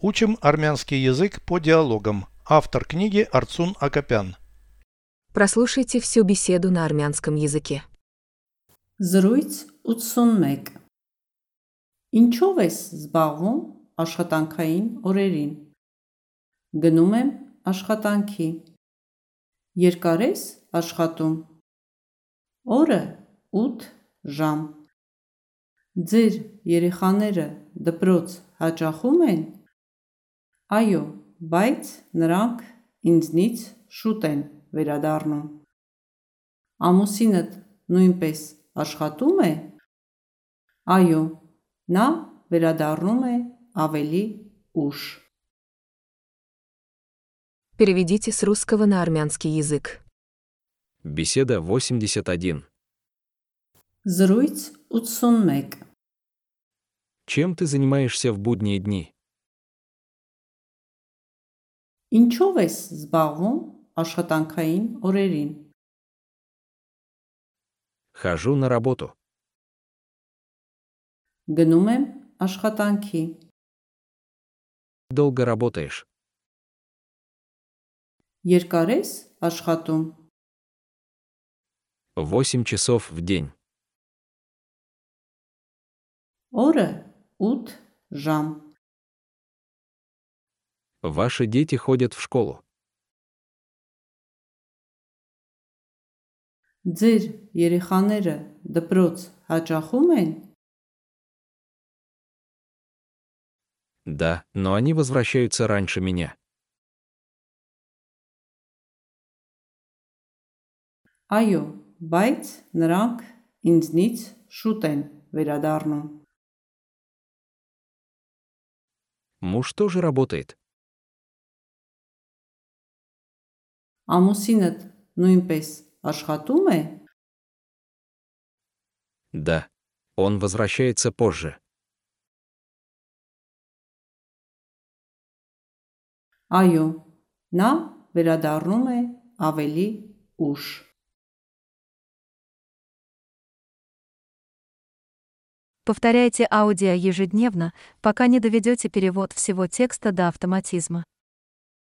Учим армянский язык по диалогам. Автор книги Арцун Акопян. Прослушайте всю беседу на армянском языке. Զրույց 81 Ինչով ես զբաղվում աշխատանքային օրերին։ Գնում եմ աշխատանքի։ Երկար ես աշխատում։ Օրը 8 ժամ։ Ձեր երեխաները դպրոց հաճախում են։ Այո, բայց նրանք ինձնից շուտ են վերադառնում։ Ամուսինդ նույնպես աշխատում է։ Այո, նա վերադառնում է ավելի ուշ։ Переведите с русского на армянский язык. Беседа 81. Զրույց 81 Чем ты занимаешься в будние дни? Ինչով ես զբաղվում աշխատանքային օրերին։ Хожу на работу. Գնում եմ աշխատանքի։ Долго работаешь. Երկար ես աշխատում։ 8 часов в день. Օրը 8 ժամ։ Ваши дети ходят в школу. Ձեր երեխաները դպրոց հաճախում են։ Да, но они возвращаются раньше меня. Այո, բայց նրանք ինձնից շուտ են վերադառնում։ Муж тоже работает. Ամուսինդ նույնպես աշխատում է։ Да. Он возвращается позже. Այո, նա վերադառնում է ավելի ուշ։ Повторяйте аудио ежедневно, пока не доведете перевод всего текста до автоматизма.